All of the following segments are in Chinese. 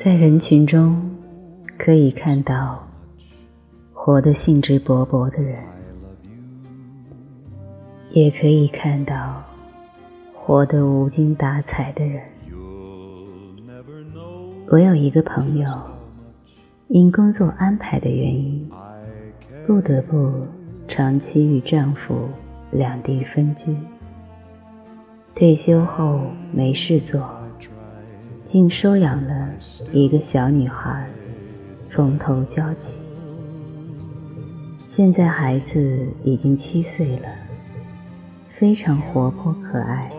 在人群中，可以看到活得兴致勃勃的人，也可以看到活得无精打采的人。我有一个朋友，因工作安排的原因，不得不长期与丈夫两地分居。退休后没事做。竟收养了一个小女孩，从头教起。现在孩子已经七岁了，非常活泼可爱，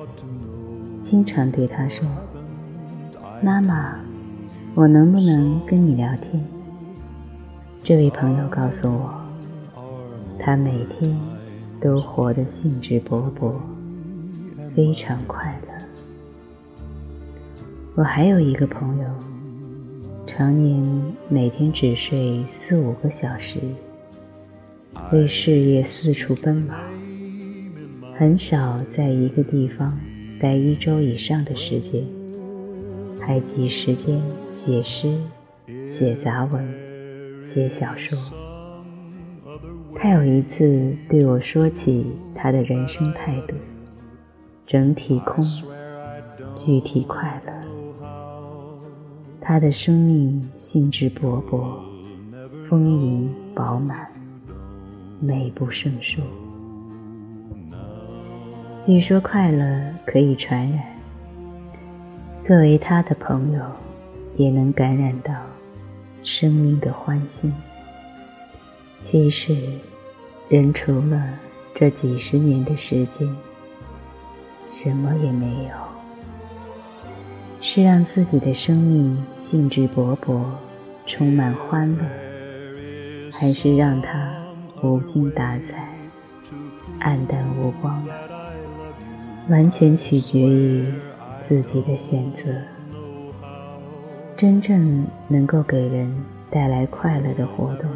经常对她说：“妈妈，我能不能跟你聊天？”这位朋友告诉我，他每天都活得兴致勃勃，非常快乐。我还有一个朋友，常年每天只睡四五个小时，为事业四处奔忙，很少在一个地方待一周以上的时间，还挤时间写诗、写杂文、写小说。他有一次对我说起他的人生态度：整体空，具体快乐。他的生命兴致勃勃，丰盈饱满，美不胜数。据说快乐可以传染，作为他的朋友，也能感染到生命的欢欣。其实，人除了这几十年的时间，什么也没有。是让自己的生命兴致勃勃，充满欢乐，还是让它无精打采、黯淡无光？完全取决于自己的选择。真正能够给人带来快乐的活动，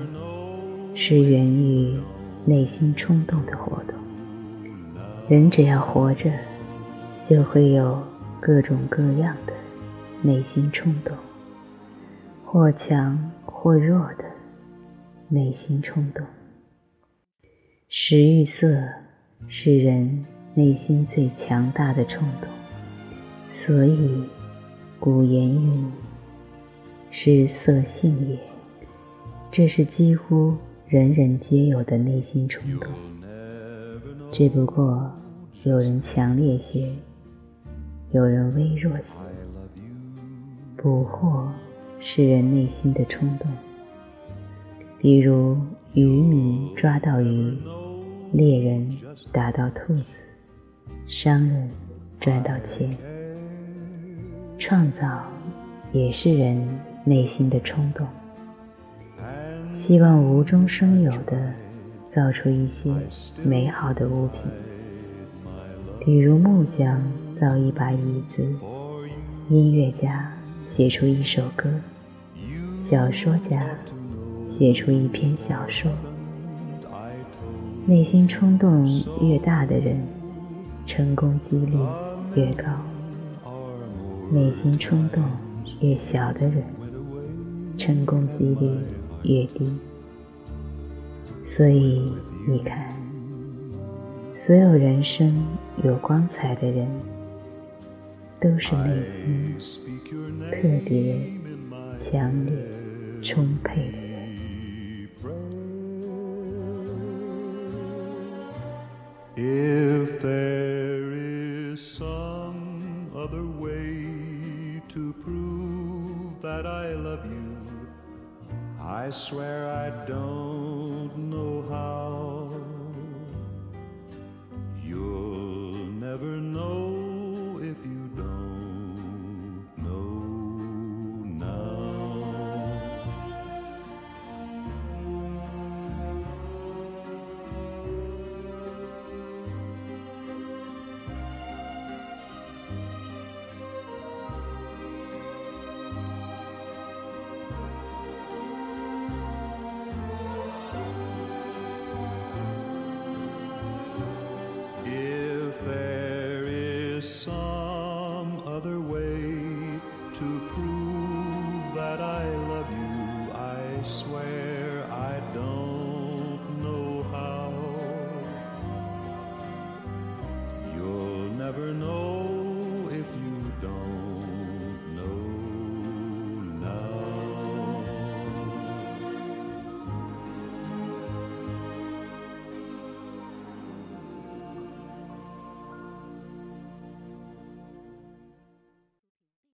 是源于内心冲动的活动。人只要活着，就会有。各种各样的内心冲动，或强或弱的内心冲动。食欲色是人内心最强大的冲动，所以古言云：“食色性也。”这是几乎人人皆有的内心冲动，只不过有人强烈些。有人微弱些，捕获是人内心的冲动。比如渔民抓到鱼，猎人打到兔子，商人赚到钱。创造也是人内心的冲动，希望无中生有的造出一些美好的物品，比如木匠。造一把椅子，音乐家写出一首歌，小说家写出一篇小说。内心冲动越大的人，成功几率越高；内心冲动越小的人，成功几率越低。所以你看，所有人生有光彩的人。都是内心特别强烈、充沛的人。If there is some other way to prove that I love you, I swear I don't know how. other way to prove